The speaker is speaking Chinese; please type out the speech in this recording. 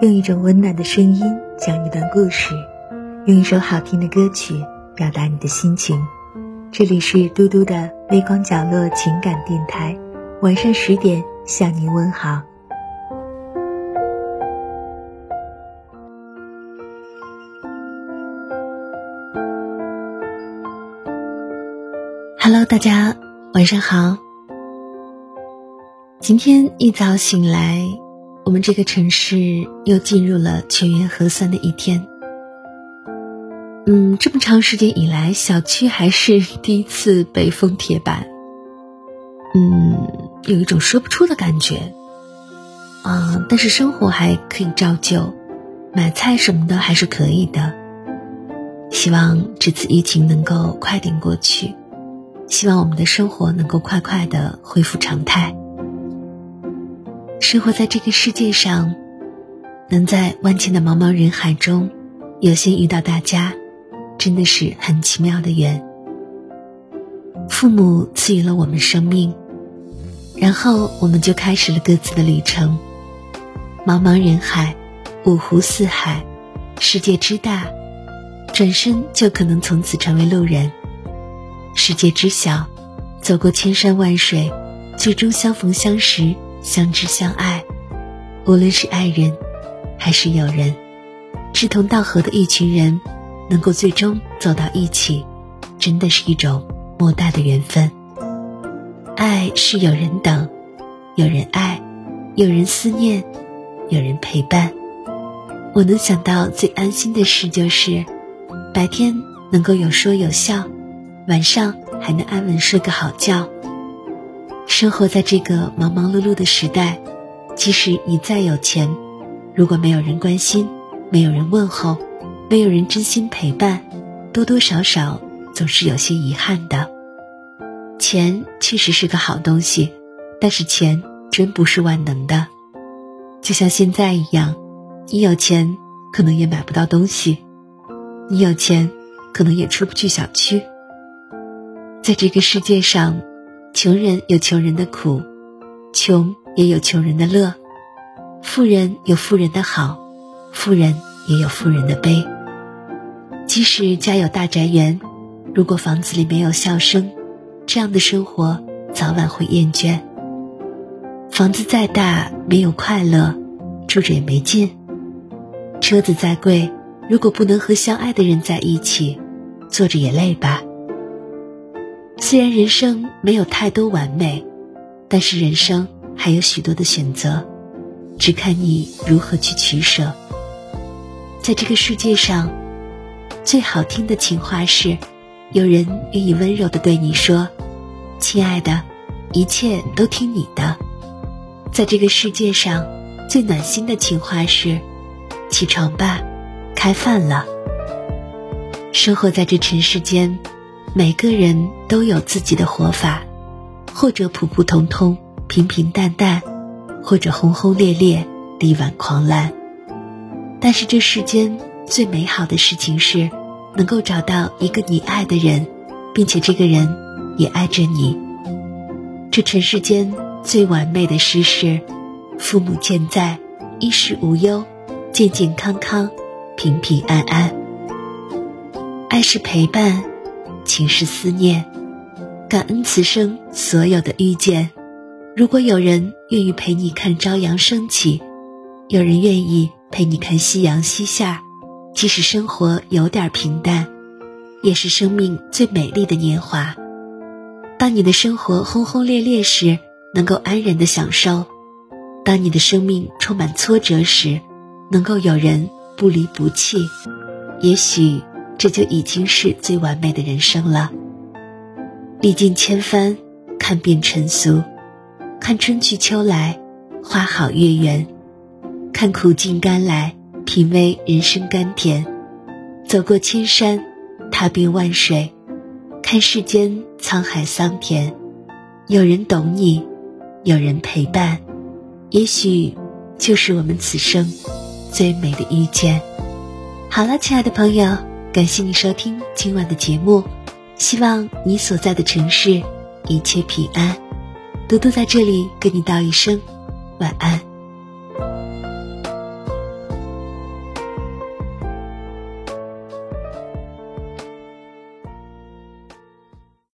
用一种温暖的声音讲一段故事，用一首好听的歌曲表达你的心情。这里是嘟嘟的微光角落情感电台，晚上十点向您问好。Hello，大家晚上好。今天一早醒来，我们这个城市又进入了全员核酸的一天。嗯，这么长时间以来，小区还是第一次被封铁板。嗯，有一种说不出的感觉。啊，但是生活还可以照旧，买菜什么的还是可以的。希望这次疫情能够快点过去。希望我们的生活能够快快的恢复常态。生活在这个世界上，能在万千的茫茫人海中，有幸遇到大家，真的是很奇妙的缘。父母赐予了我们生命，然后我们就开始了各自的旅程。茫茫人海，五湖四海，世界之大，转身就可能从此成为路人。世界之小，走过千山万水，最终相逢相识，相知相爱。无论是爱人，还是友人，志同道合的一群人，能够最终走到一起，真的是一种莫大的缘分。爱是有人等，有人爱，有人思念，有人陪伴。我能想到最安心的事，就是白天能够有说有笑。晚上还能安稳睡个好觉。生活在这个忙忙碌碌的时代，即使你再有钱，如果没有人关心，没有人问候，没有人真心陪伴，多多少少总是有些遗憾的。钱确实是个好东西，但是钱真不是万能的。就像现在一样，你有钱可能也买不到东西，你有钱可能也出不去小区。在这个世界上，穷人有穷人的苦，穷也有穷人的乐；富人有富人的好，富人也有富人的悲。即使家有大宅园，如果房子里没有笑声，这样的生活早晚会厌倦。房子再大，没有快乐，住着也没劲；车子再贵，如果不能和相爱的人在一起，坐着也累吧。虽然人生没有太多完美，但是人生还有许多的选择，只看你如何去取舍。在这个世界上，最好听的情话是，有人愿意温柔的对你说：“亲爱的，一切都听你的。”在这个世界上，最暖心的情话是：“起床吧，开饭了。”生活在这尘世间。每个人都有自己的活法，或者普普通通、平平淡淡，或者轰轰烈烈、力挽狂澜。但是这世间最美好的事情是，能够找到一个你爱的人，并且这个人也爱着你。这尘世间最完美的事是，父母健在，衣食无忧，健健康康，平平安安。爱是陪伴。情是思念，感恩此生所有的遇见。如果有人愿意陪你看朝阳升起，有人愿意陪你看夕阳西下，即使生活有点平淡，也是生命最美丽的年华。当你的生活轰轰烈烈时，能够安然的享受；当你的生命充满挫折时，能够有人不离不弃。也许。这就已经是最完美的人生了。历尽千帆，看遍尘俗，看春去秋来，花好月圆；看苦尽甘来，品味人生甘甜。走过千山，踏遍万水，看世间沧海桑田。有人懂你，有人陪伴，也许就是我们此生最美的遇见。好了，亲爱的朋友。感谢你收听今晚的节目，希望你所在的城市一切平安。嘟嘟在这里跟你道一声晚安。